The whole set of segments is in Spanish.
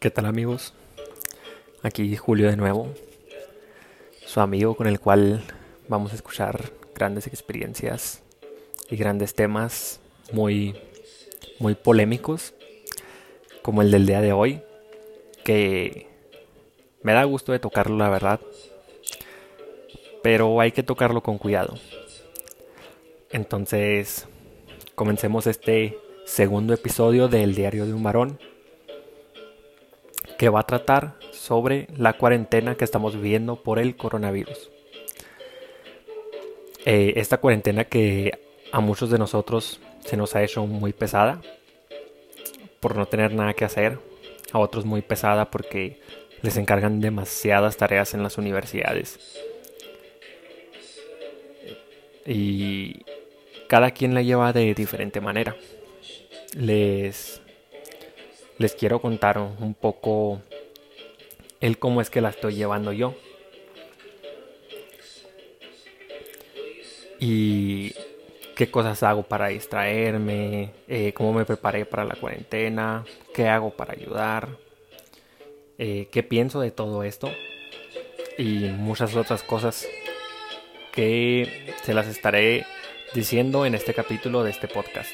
¿Qué tal amigos? Aquí Julio de nuevo, su amigo con el cual vamos a escuchar grandes experiencias y grandes temas muy, muy polémicos, como el del día de hoy, que me da gusto de tocarlo la verdad, pero hay que tocarlo con cuidado. Entonces, comencemos este segundo episodio del Diario de un Varón que va a tratar sobre la cuarentena que estamos viviendo por el coronavirus. Eh, esta cuarentena que a muchos de nosotros se nos ha hecho muy pesada por no tener nada que hacer, a otros muy pesada porque les encargan demasiadas tareas en las universidades. Y cada quien la lleva de diferente manera. Les les quiero contar un poco el cómo es que la estoy llevando yo. Y qué cosas hago para distraerme, eh, cómo me preparé para la cuarentena, qué hago para ayudar, eh, qué pienso de todo esto y muchas otras cosas que se las estaré diciendo en este capítulo de este podcast.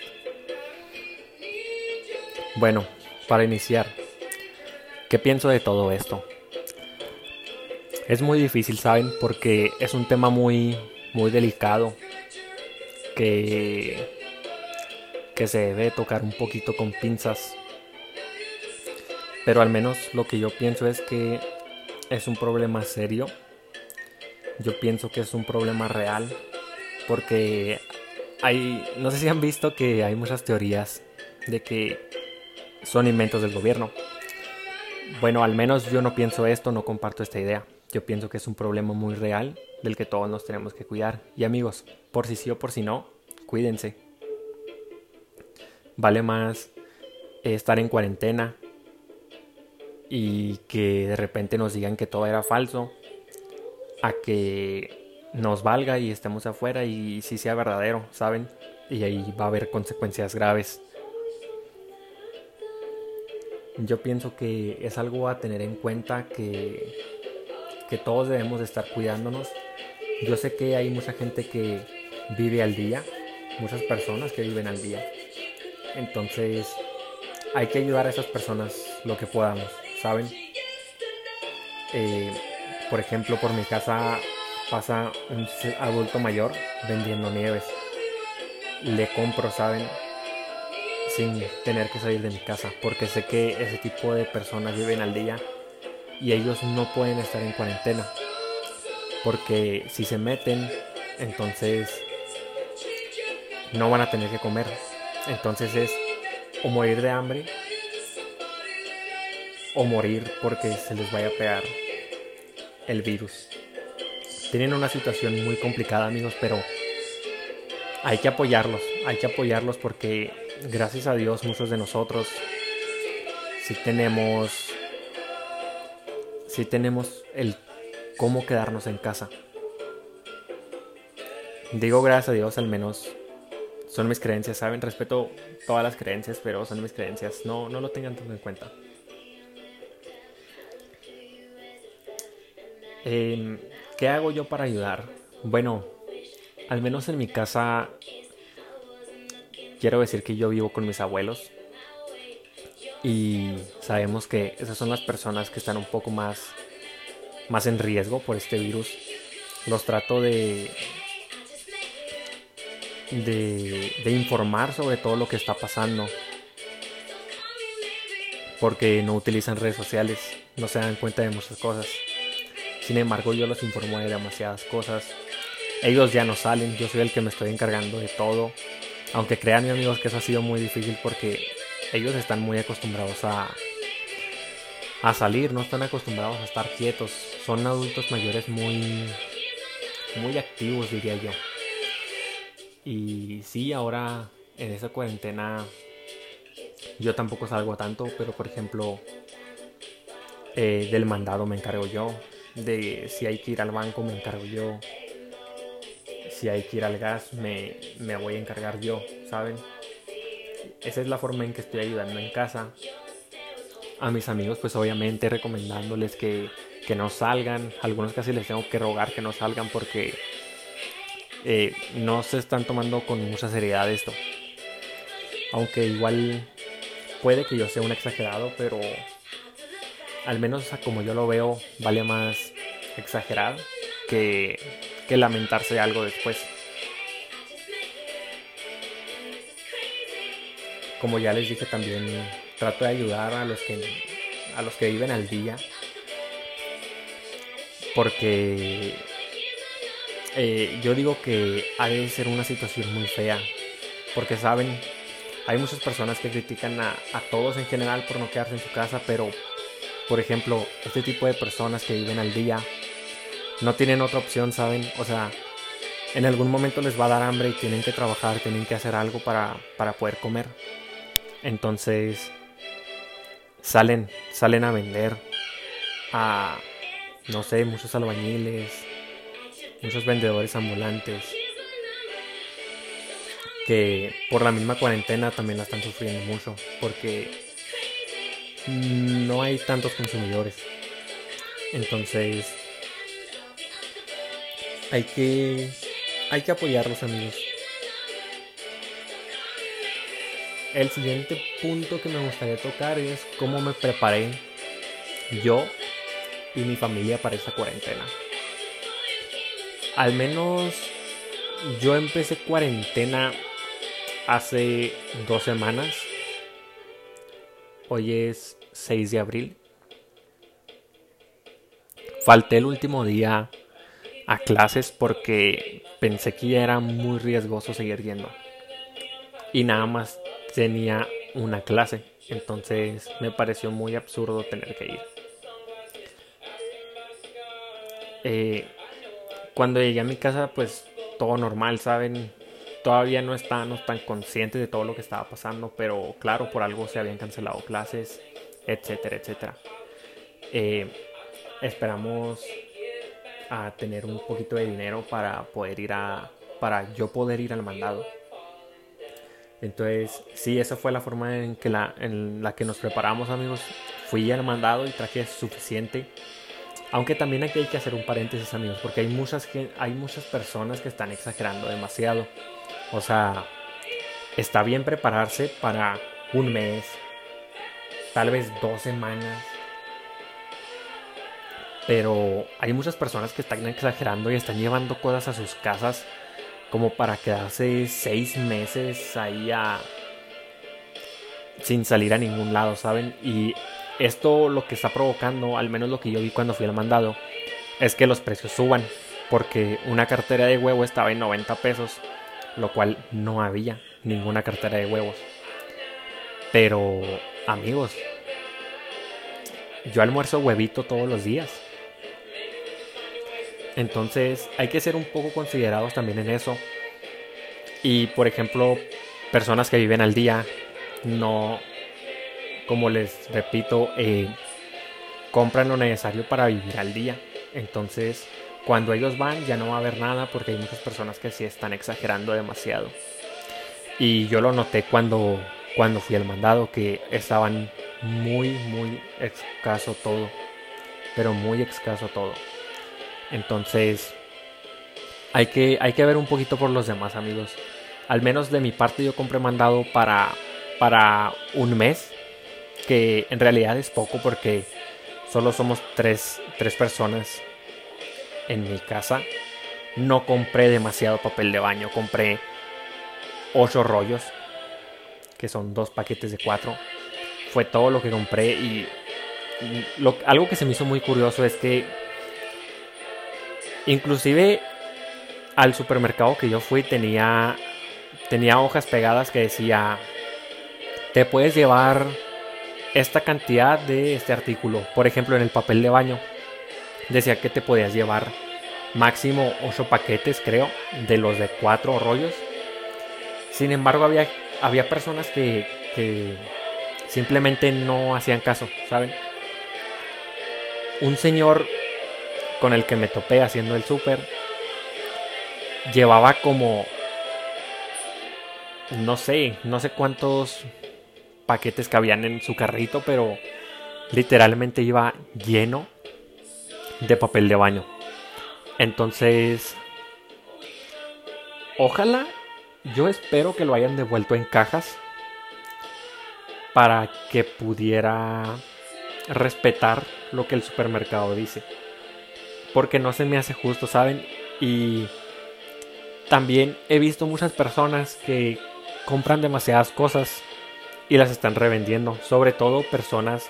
Bueno, para iniciar, ¿qué pienso de todo esto? Es muy difícil, ¿saben? Porque es un tema muy, muy delicado que, que se debe tocar un poquito con pinzas. Pero al menos lo que yo pienso es que es un problema serio. Yo pienso que es un problema real. Porque hay, no sé si han visto que hay muchas teorías de que son inventos del gobierno. Bueno, al menos yo no pienso esto, no comparto esta idea. Yo pienso que es un problema muy real del que todos nos tenemos que cuidar. Y amigos, por si sí o por si no, cuídense. Vale más estar en cuarentena y que de repente nos digan que todo era falso a que nos valga y estemos afuera y si sea verdadero, ¿saben? Y ahí va a haber consecuencias graves yo pienso que es algo a tener en cuenta que, que todos debemos de estar cuidándonos. Yo sé que hay mucha gente que vive al día, muchas personas que viven al día. Entonces hay que ayudar a esas personas lo que podamos, ¿saben? Eh, por ejemplo, por mi casa pasa un adulto mayor vendiendo nieves. Le compro, ¿saben? sin tener que salir de mi casa, porque sé que ese tipo de personas viven al día y ellos no pueden estar en cuarentena, porque si se meten, entonces no van a tener que comer. Entonces es o morir de hambre o morir porque se les vaya a pegar el virus. Tienen una situación muy complicada amigos, pero hay que apoyarlos, hay que apoyarlos porque gracias a Dios muchos de nosotros si tenemos si tenemos el cómo quedarnos en casa. Digo gracias a Dios al menos son mis creencias, saben, respeto todas las creencias, pero son mis creencias, no no lo tengan tanto en cuenta. Em, ¿Qué hago yo para ayudar? Bueno, al menos en mi casa quiero decir que yo vivo con mis abuelos y sabemos que esas son las personas que están un poco más, más en riesgo por este virus. Los trato de, de, de informar sobre todo lo que está pasando porque no utilizan redes sociales, no se dan cuenta de muchas cosas. Sin embargo, yo los informo de demasiadas cosas. Ellos ya no salen, yo soy el que me estoy encargando de todo. Aunque crean amigos que eso ha sido muy difícil porque ellos están muy acostumbrados a, a salir, no están acostumbrados a estar quietos. Son adultos mayores muy, muy activos, diría yo. Y sí, ahora en esa cuarentena yo tampoco salgo tanto, pero por ejemplo, eh, del mandado me encargo yo, de si hay que ir al banco me encargo yo, si hay que ir al gas me, me voy a encargar yo, ¿saben? Esa es la forma en que estoy ayudando en casa. A mis amigos pues obviamente recomendándoles que, que no salgan, algunos casi les tengo que rogar que no salgan porque eh, no se están tomando con mucha seriedad esto. Aunque igual puede que yo sea un exagerado, pero al menos como yo lo veo, vale más exagerar que, que lamentarse algo después. Como ya les dije también, trato de ayudar a los que a los que viven al día. Porque eh, yo digo que ha de ser una situación muy fea. Porque saben, hay muchas personas que critican a, a todos en general por no quedarse en su casa, pero por ejemplo, este tipo de personas que viven al día no tienen otra opción, ¿saben? O sea, en algún momento les va a dar hambre y tienen que trabajar, tienen que hacer algo para, para poder comer. Entonces, salen, salen a vender a, no sé, muchos albañiles, muchos vendedores ambulantes que por la misma cuarentena también la están sufriendo mucho porque no hay tantos consumidores. Entonces hay que hay que apoyarlos amigos. El siguiente punto que me gustaría tocar es cómo me preparé yo y mi familia para esta cuarentena. Al menos yo empecé cuarentena hace dos semanas. Hoy es 6 de abril. Falté el último día a clases porque pensé que ya era muy riesgoso seguir yendo. Y nada más tenía una clase. Entonces me pareció muy absurdo tener que ir. Eh, cuando llegué a mi casa, pues todo normal, ¿saben? Todavía no estábamos tan conscientes de todo lo que estaba pasando, pero claro, por algo se habían cancelado clases, etcétera, etcétera. Eh, esperamos a tener un poquito de dinero para poder ir a, para yo poder ir al mandado. Entonces, sí, esa fue la forma en, que la, en la que nos preparamos, amigos. Fui al mandado y traje suficiente aunque también aquí hay que hacer un paréntesis, amigos, porque hay muchas, hay muchas personas que están exagerando demasiado. O sea, está bien prepararse para un mes, tal vez dos semanas. Pero hay muchas personas que están exagerando y están llevando cosas a sus casas como para quedarse seis meses ahí a... sin salir a ningún lado, ¿saben? Y esto lo que está provocando, al menos lo que yo vi cuando fui al mandado, es que los precios suban. Porque una cartera de huevo estaba en 90 pesos, lo cual no había ninguna cartera de huevos. Pero, amigos, yo almuerzo huevito todos los días. Entonces hay que ser un poco considerados también en eso. Y por ejemplo, personas que viven al día no como les repito, eh, compran lo necesario para vivir al día. Entonces, cuando ellos van ya no va a haber nada porque hay muchas personas que sí están exagerando demasiado. Y yo lo noté cuando, cuando fui al mandado, que estaban muy, muy escaso todo. Pero muy escaso todo. Entonces, hay que, hay que ver un poquito por los demás amigos. Al menos de mi parte yo compré mandado para, para un mes que en realidad es poco porque solo somos tres, personas en mi casa. No compré demasiado papel de baño, compré ocho rollos, que son dos paquetes de cuatro. Fue todo lo que compré y algo que se me hizo muy curioso es que inclusive al supermercado que yo fui tenía tenía hojas pegadas que decía te puedes llevar esta cantidad de este artículo. Por ejemplo, en el papel de baño decía que te podías llevar máximo 8 paquetes, creo, de los de 4 rollos. Sin embargo, había, había personas que, que simplemente no hacían caso, ¿saben? Un señor con el que me topé haciendo el súper llevaba como no sé, no sé cuántos paquetes cabían en su carrito, pero literalmente iba lleno de papel de baño. Entonces, ojalá, yo espero que lo hayan devuelto en cajas para que pudiera respetar lo que el supermercado dice. Porque no se me hace justo, ¿saben? Y también he visto muchas personas que compran demasiadas cosas y las están revendiendo, sobre todo personas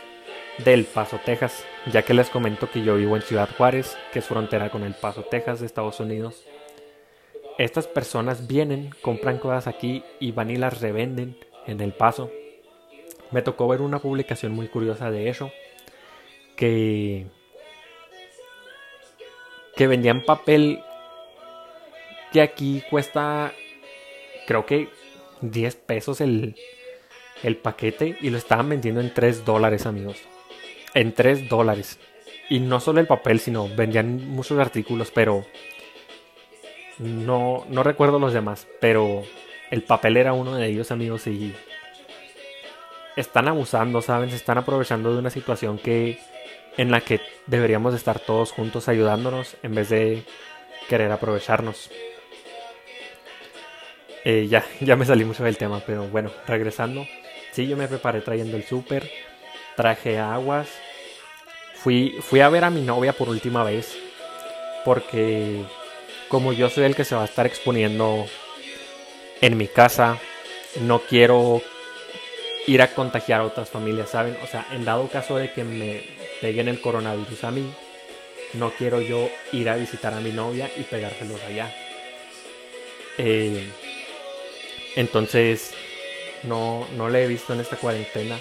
del Paso, Texas, ya que les comento que yo vivo en Ciudad Juárez, que es frontera con el Paso, Texas de Estados Unidos. Estas personas vienen, compran cosas aquí y van y las revenden en el Paso. Me tocó ver una publicación muy curiosa de eso, que que vendían papel que aquí cuesta creo que 10 pesos el, el paquete y lo estaban vendiendo en 3 dólares, amigos. En 3 dólares. Y no solo el papel, sino vendían muchos artículos, pero no, no recuerdo los demás. Pero el papel era uno de ellos, amigos, y están abusando, ¿saben? Se están aprovechando de una situación que en la que deberíamos estar todos juntos ayudándonos en vez de querer aprovecharnos. Eh, ya, ya me salí mucho del tema, pero bueno, regresando. Sí, yo me preparé trayendo el súper, traje aguas. Fui, fui a ver a mi novia por última vez, porque como yo soy el que se va a estar exponiendo en mi casa, no quiero ir a contagiar a otras familias, ¿saben? O sea, en dado caso de que me peguen el coronavirus a mí, no quiero yo ir a visitar a mi novia y pegárselos allá. Eh, entonces, no, no le he visto en esta cuarentena.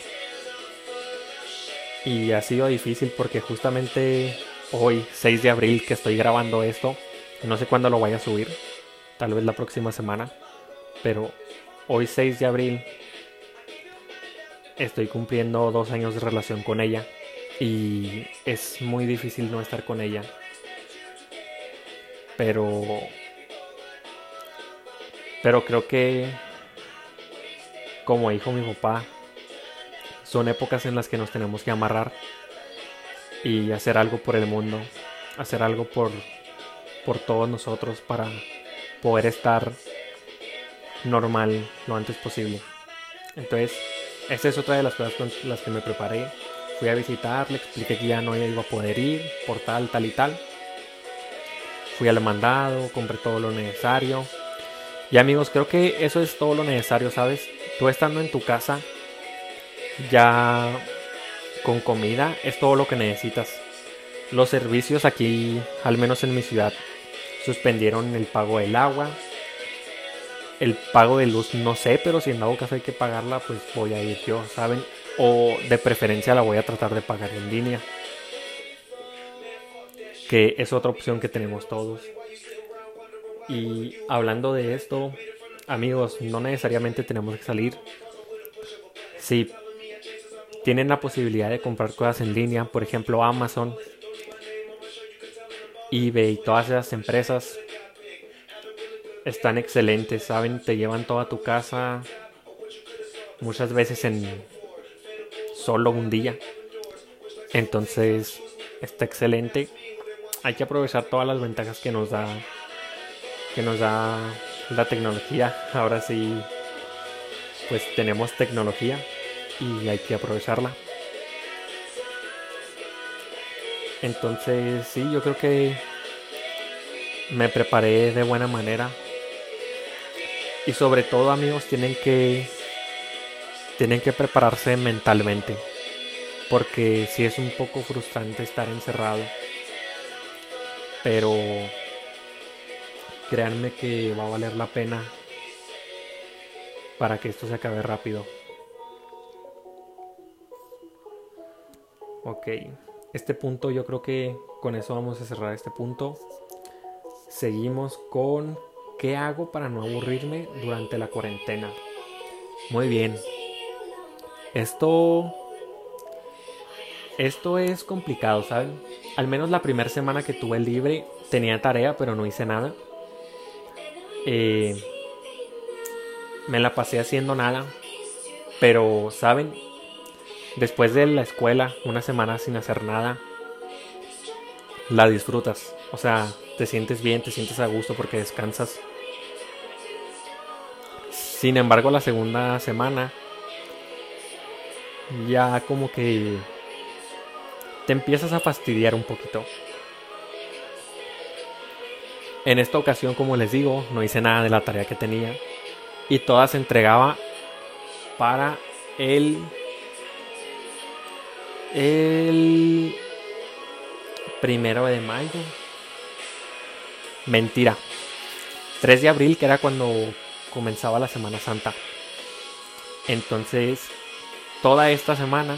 Y ha sido difícil porque justamente hoy, 6 de abril, que estoy grabando esto, no sé cuándo lo vaya a subir, tal vez la próxima semana, pero hoy 6 de abril estoy cumpliendo dos años de relación con ella y es muy difícil no estar con ella. Pero pero creo que como dijo mi papá, son épocas en las que nos tenemos que amarrar y hacer algo por el mundo, hacer algo por, por todos nosotros para poder estar normal lo antes posible. Entonces, esta es otra de las cosas con las que me preparé. Fui a visitar, le expliqué que ya no iba a poder ir por tal, tal y tal. Fui al mandado, compré todo lo necesario. Y amigos, creo que eso es todo lo necesario, ¿sabes? tú estando en tu casa ya con comida es todo lo que necesitas. Los servicios aquí, al menos en mi ciudad, suspendieron el pago del agua. El pago de luz no sé, pero si en dado caso hay que pagarla, pues voy a ir yo, ¿saben? O de preferencia la voy a tratar de pagar en línea. Que es otra opción que tenemos todos. Y hablando de esto, amigos, no necesariamente tenemos que salir. Si tienen la posibilidad de comprar cosas en línea, por ejemplo Amazon, eBay, y todas esas empresas están excelentes, saben, te llevan toda tu casa muchas veces en solo un día. Entonces, está excelente. Hay que aprovechar todas las ventajas que nos da que nos da la tecnología. Ahora sí, pues tenemos tecnología y hay que aprovecharla. Entonces, sí, yo creo que me preparé de buena manera. Y sobre todo, amigos, tienen que tienen que prepararse mentalmente. Porque sí es un poco frustrante estar encerrado. Pero créanme que va a valer la pena para que esto se acabe rápido. Ok, este punto yo creo que con eso vamos a cerrar este punto. Seguimos con ¿qué hago para no aburrirme durante la cuarentena? Muy bien. Esto esto es complicado, ¿saben? al menos la primera semana que tuve libre, tenía tarea, pero no hice nada. Eh, me la pasé haciendo nada. Pero, ¿saben? Después de la escuela, una semana sin hacer nada, la disfrutas. O sea, te sientes bien, te sientes a gusto porque descansas. Sin embargo, la segunda semana ya como que te empiezas a fastidiar un poquito. En esta ocasión, como les digo, no hice nada de la tarea que tenía y toda se entregaba para el el primero de mayo. Mentira. 3 de abril, que era cuando comenzaba la Semana Santa. Entonces, toda esta semana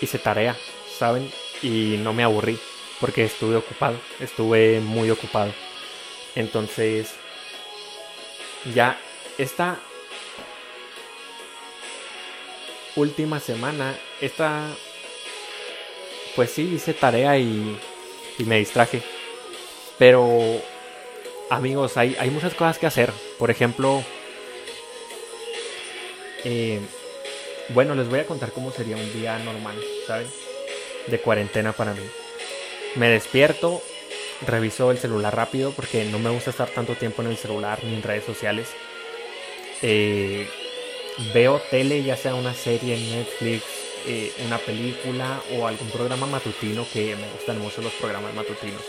hice tarea, ¿saben? Y no me aburrí, porque estuve ocupado, estuve muy ocupado. Entonces, ya esta última semana, esta, pues sí, hice tarea y, me distraje. Pero, amigos, hay, hay muchas cosas que hacer. Por ejemplo, eh, bueno, les voy a contar cómo sería un día normal, ¿saben? De cuarentena para mí. Me despierto, reviso el celular rápido porque no me gusta estar tanto tiempo en el celular ni en redes sociales. Eh, veo tele, ya sea una serie en Netflix, eh, una película o algún programa matutino que me gustan mucho los programas matutinos.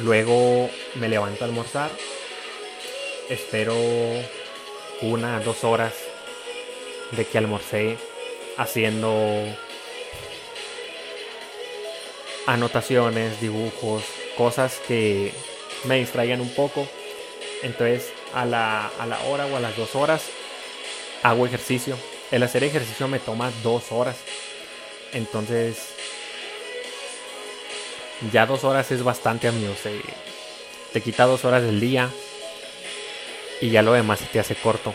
Luego me levanto a almorzar, espero una, dos horas de que almorcé haciendo anotaciones, dibujos, cosas que me distraigan un poco. Entonces a la, a la hora o a las dos horas hago ejercicio. El hacer ejercicio me toma dos horas. Entonces ya dos horas es bastante amigos. te quita dos horas del día y ya lo demás se te hace corto.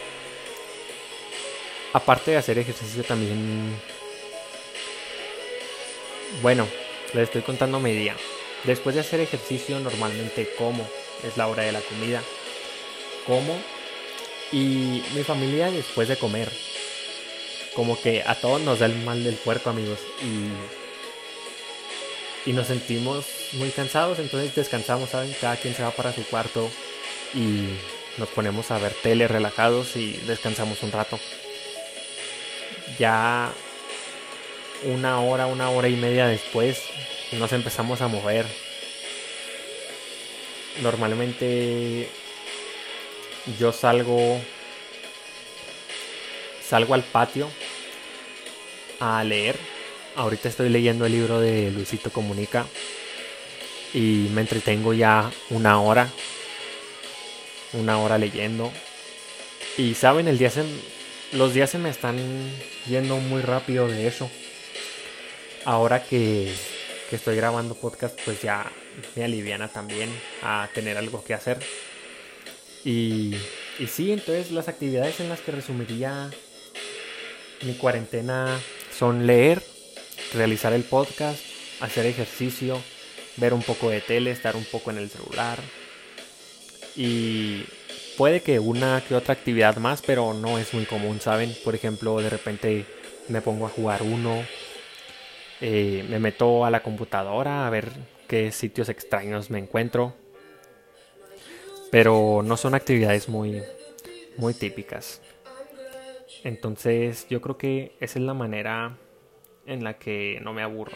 Aparte de hacer ejercicio también... Bueno, les estoy contando mi día. Después de hacer ejercicio normalmente como, es la hora de la comida. Como y mi familia después de comer. Como que a todos nos da el mal del puerco amigos. Y, y nos sentimos muy cansados, entonces descansamos, ¿saben? Cada quien se va para su cuarto y nos ponemos a ver tele relajados y descansamos un rato ya una hora, una hora y media después nos empezamos a mover. Normalmente yo salgo salgo al patio a leer. Ahorita estoy leyendo el libro de Luisito Comunica y me entretengo ya una hora, una hora leyendo. Y saben, el día se, los días se me están yendo muy rápido de eso. Ahora que, estoy grabando podcast, pues ya me aliviana también a tener algo que hacer. Y, y sí, entonces las actividades en las que resumiría mi cuarentena son leer, realizar el podcast, hacer ejercicio, ver un poco de tele, estar un poco en el celular y puede que una que otra actividad más, pero no es muy común, ¿saben? Por ejemplo, de repente me pongo a jugar uno, eh, me meto a la computadora a ver qué sitios extraños me encuentro, pero no son actividades muy, muy típicas. Entonces yo creo que esa es la manera en la que no me aburro.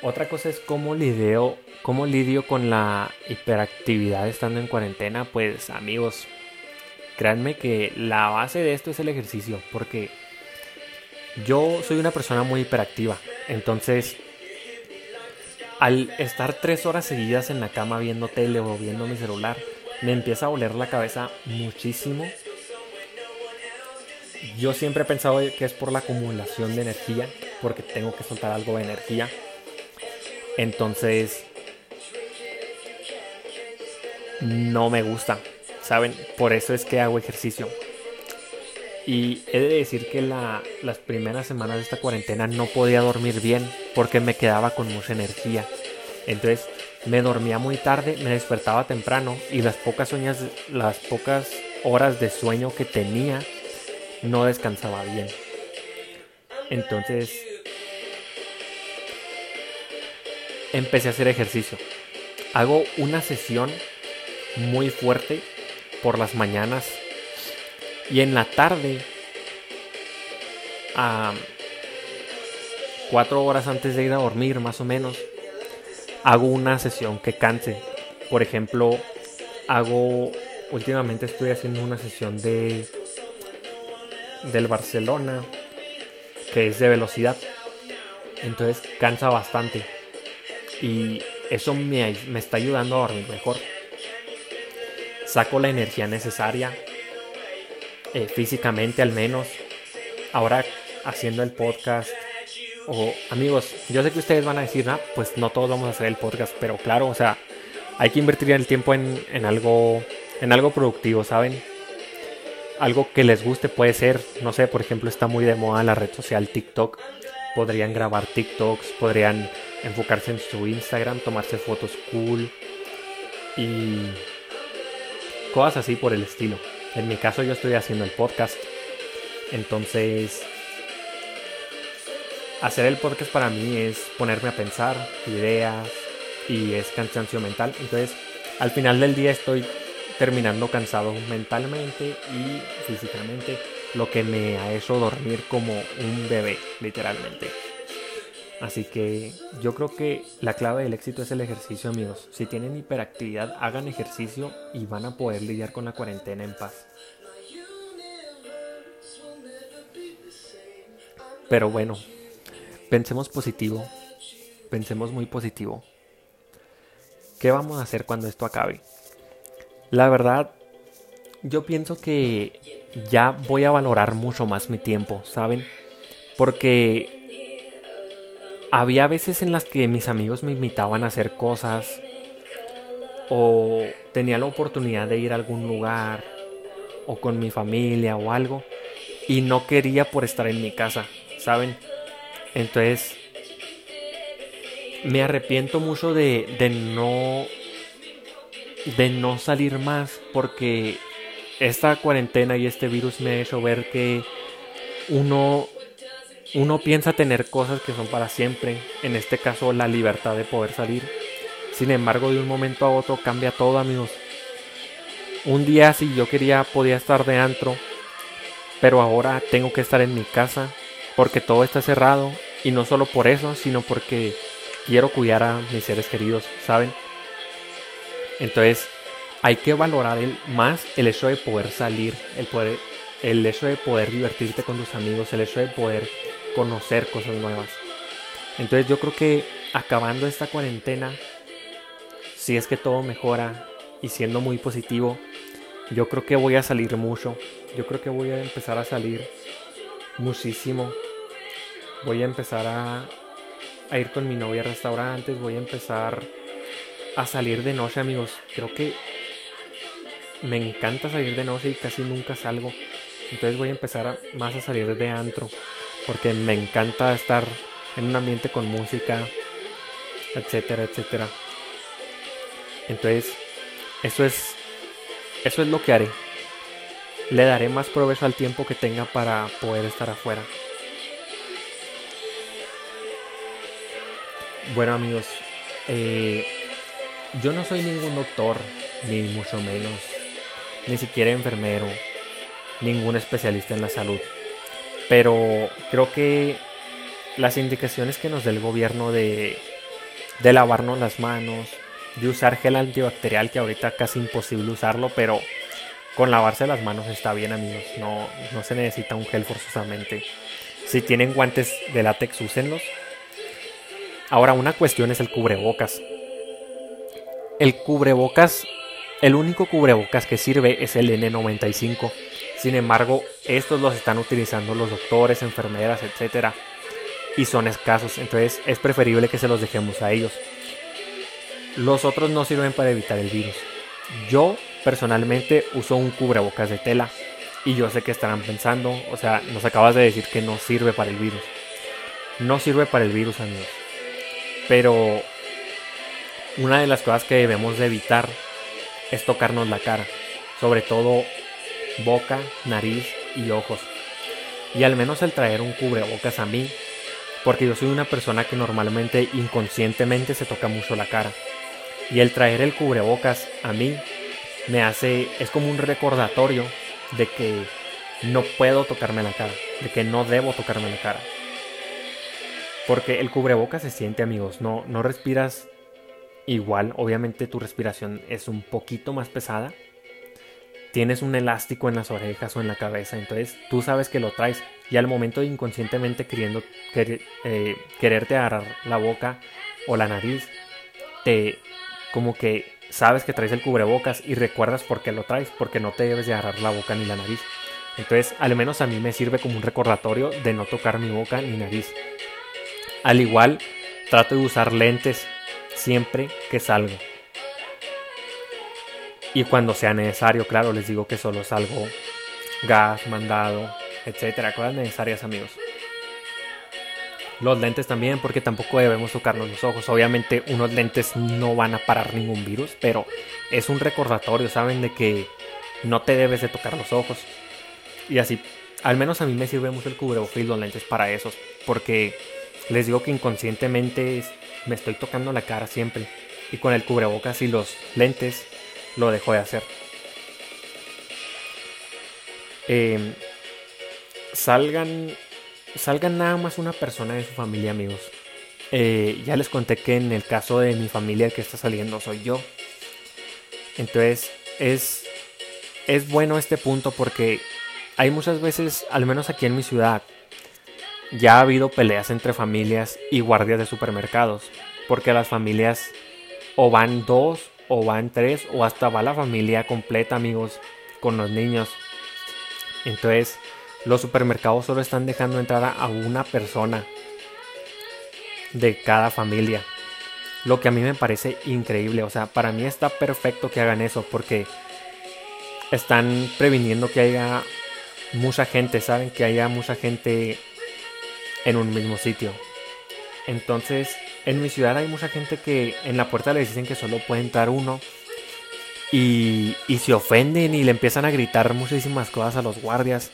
Otra cosa es cómo lidio, cómo lidio con la hiperactividad estando en cuarentena. Pues amigos, créanme que la base de esto es el ejercicio. Porque yo soy una persona muy hiperactiva. Entonces, al estar tres horas seguidas en la cama viendo tele o viendo mi celular, me empieza a oler la cabeza muchísimo. Yo siempre he pensado que es por la acumulación de energía, porque tengo que soltar algo de energía. Entonces, no me gusta, ¿saben? Por eso es que hago ejercicio. Y he de decir que las primeras semanas de esta cuarentena no podía dormir bien porque me quedaba con mucha energía. Entonces me dormía muy tarde, me despertaba temprano y las pocas, las pocas horas de sueño que tenía no descansaba bien. Entonces empecé a hacer ejercicio. Hago una sesión muy fuerte por las mañanas y en la tarde a cuatro horas antes de ir a dormir más o menos hago una sesión que canse por ejemplo hago últimamente estoy haciendo una sesión de del Barcelona que es de velocidad entonces cansa bastante y eso me, me está ayudando a dormir mejor saco la energía necesaria, eh, físicamente al menos. Ahora haciendo el podcast, o amigos, yo sé que ustedes van a decir, ah, pues no todos vamos a hacer el podcast, pero claro, o sea, hay que invertir el tiempo en, en algo, en algo productivo, ¿saben? Algo que les guste puede ser, no sé, por ejemplo, está muy de moda la red social TikTok. Podrían grabar TikToks, podrían enfocarse en su Instagram, tomarse fotos cool y cosas así por el estilo. En mi caso yo estoy haciendo el podcast. Entonces, hacer el podcast para mí es ponerme a pensar ideas y es cansancio mental. Entonces, al final del día estoy terminando cansado mentalmente y físicamente, lo que me ha hecho dormir como un bebé, literalmente. Así que yo creo que la clave del éxito es el ejercicio, amigos. Si tienen hiperactividad, hagan ejercicio y van a poder lidiar con la cuarentena en paz. Pero bueno, pensemos positivo. Pensemos muy positivo. ¿Qué vamos a hacer cuando esto acabe? La verdad, yo pienso que ya voy a valorar mucho más mi tiempo, ¿saben? Porque había veces en las que mis amigos me invitaban a hacer cosas o tenía la oportunidad de ir a algún lugar o con mi familia o algo y no quería por estar en mi casa, ¿saben? Entonces me arrepiento mucho de, de no de no salir más porque esta cuarentena y este virus me ha hecho ver que uno uno piensa tener cosas que son para siempre, en este caso la libertad de poder salir. Sin embargo, de un momento a otro cambia todo, amigos. Un día si yo quería podía estar de antro, pero ahora tengo que estar en mi casa porque todo está cerrado y no solo por eso, sino porque quiero cuidar a mis seres queridos, ¿saben? Entonces, hay que valorar el, más el hecho de poder salir, el poder el hecho de poder divertirte con tus amigos, el hecho de poder conocer cosas nuevas. Entonces yo creo que acabando esta cuarentena, si es que todo mejora y siendo muy positivo, yo creo que voy a salir mucho. Yo creo que voy a empezar a salir muchísimo. Voy a empezar a, a ir con mi novia a restaurantes. Voy a empezar a salir de noche, amigos. Creo que me encanta salir de noche y casi nunca salgo. Entonces voy a empezar más a salir de antro porque me encanta estar en un ambiente con música, etcétera, etcétera. Entonces, eso es eso es lo que haré. Le daré más provecho al tiempo que tenga para poder estar afuera. Bueno amigos, eh, yo no soy ningún doctor, ni mucho menos, ni siquiera enfermero, ningún especialista en la salud. Pero creo que las indicaciones que nos da el gobierno de, lavarnos las manos, de usar gel antibacterial, que ahorita casi imposible usarlo, pero con lavarse las manos está bien amigos, no, no se necesita un gel forzosamente. Si tienen guantes de látex, úsenlos. Ahora, una cuestión es el cubrebocas. El cubrebocas, el único cubrebocas que sirve es el N95 sin embargo, estos los están utilizando los doctores, enfermeras, etc. Y son escasos, entonces es preferible que se los dejemos a ellos. Los otros no sirven para evitar el virus. Yo personalmente uso un cubrebocas de tela. Y yo sé que estarán pensando, o sea, nos acabas de decir que no sirve para el virus. No sirve para el virus, amigos. Pero una de las cosas que debemos de evitar es tocarnos la cara. Sobre todo boca, nariz y ojos. Y al menos el traer un cubrebocas a mí. Porque yo soy una persona que normalmente inconscientemente se toca mucho la cara. Y el traer el cubrebocas a mí me hace, es como un recordatorio de que no puedo tocarme la cara, de que no debo tocarme la cara. Porque el cubrebocas se siente, amigos, no, no respiras igual, obviamente tu respiración es un poquito más pesada. Tienes un elástico en las orejas o en la cabeza, entonces tú sabes que lo traes y al momento de inconscientemente queriendo eh, quererte agarrar la boca o la nariz, te como que sabes que traes el cubrebocas y recuerdas por qué lo traes, porque no te debes de agarrar la boca ni la nariz. Entonces, al menos a mí me sirve como un recordatorio de no tocar mi boca ni nariz. Al igual, trato de usar lentes siempre que salgo. Y cuando sea necesario, claro, les digo que solo salgo gas, mandado, etcétera, cosas necesarias, amigos. Los lentes también, porque tampoco debemos tocarnos los ojos. Obviamente unos lentes no van a parar ningún virus, pero es un recordatorio, ¿saben? De que no te debes de tocar los ojos. Y así, al menos a mí me sirve mucho el cubrebocas y los lentes para eso, porque les digo que inconscientemente me estoy tocando la cara siempre. Y con el cubrebocas y los lentes lo dejo de hacer. Em, salgan salgan nada más una persona de su familia, amigos. Eh, ya les conté que en el caso de mi familia el que está saliendo soy yo. Entonces es, es bueno este punto porque hay muchas veces, al menos aquí en mi ciudad, ya ha habido peleas entre familias y guardias de supermercados. Porque las familias o van dos o van tres o hasta va la familia completa, amigos, con los niños. Entonces los supermercados solo están dejando entrar a una persona de cada familia. Lo que a mí me parece increíble. O sea, para mí está perfecto que hagan eso porque están previniendo que haya mucha gente, ¿saben? Que haya mucha gente en un mismo sitio. Entonces, en mi ciudad hay mucha gente que en la puerta les dicen que solo puede entrar uno. Y, y se ofenden y le empiezan a gritar muchísimas cosas a los guardias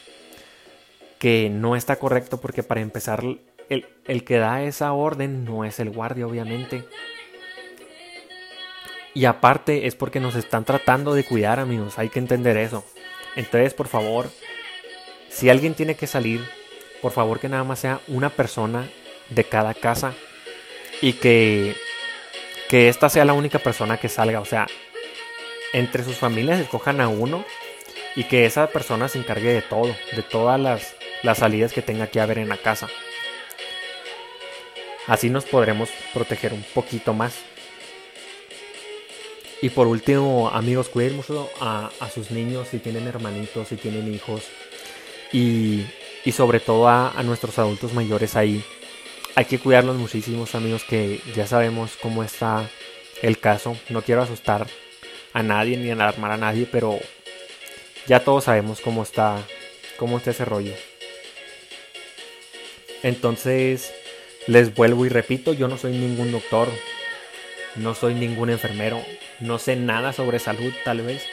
que no está correcto porque para empezar el, que da esa orden no es el guardia obviamente. Y aparte es porque nos están tratando de cuidar amigos, hay que entender eso. Entonces por favor, si alguien tiene que salir, por favor que nada más sea una persona de cada casa y que, que esta sea la única persona que salga. O sea, entre sus familias escojan a uno y que esa persona se encargue de todo, de todas las las salidas que tenga que haber en la casa. Así nos podremos proteger un poquito más. Y por último, amigos, cuiden mucho a, sus niños si tienen hermanitos, si tienen hijos. Y, sobre todo a, a, nuestros adultos mayores ahí. Hay que cuidarlos muchísimos, amigos, que ya sabemos cómo está el caso. No quiero asustar a nadie ni alarmar a nadie, pero ya todos sabemos cómo está, cómo está ese rollo. Entonces, les vuelvo y repito, yo no soy ningún doctor, no soy ningún enfermero, no sé nada sobre salud tal vez,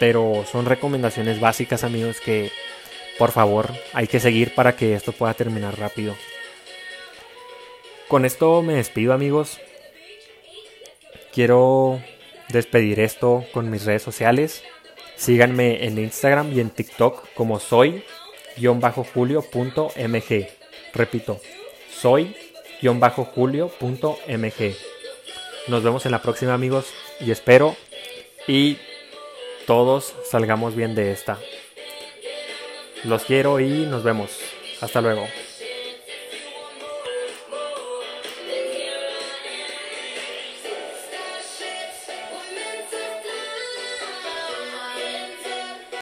pero son recomendaciones básicas amigos que por favor hay que seguir para que esto pueda terminar rápido. Con esto me despido amigos. Quiero despedir esto con mis redes sociales. Síganme en Instagram y en TikTok como soy-julio.mg. Repito, soy-julio.mg. Nos vemos en la próxima amigos y espero y todos salgamos bien de esta. Los quiero y nos vemos. Hasta luego.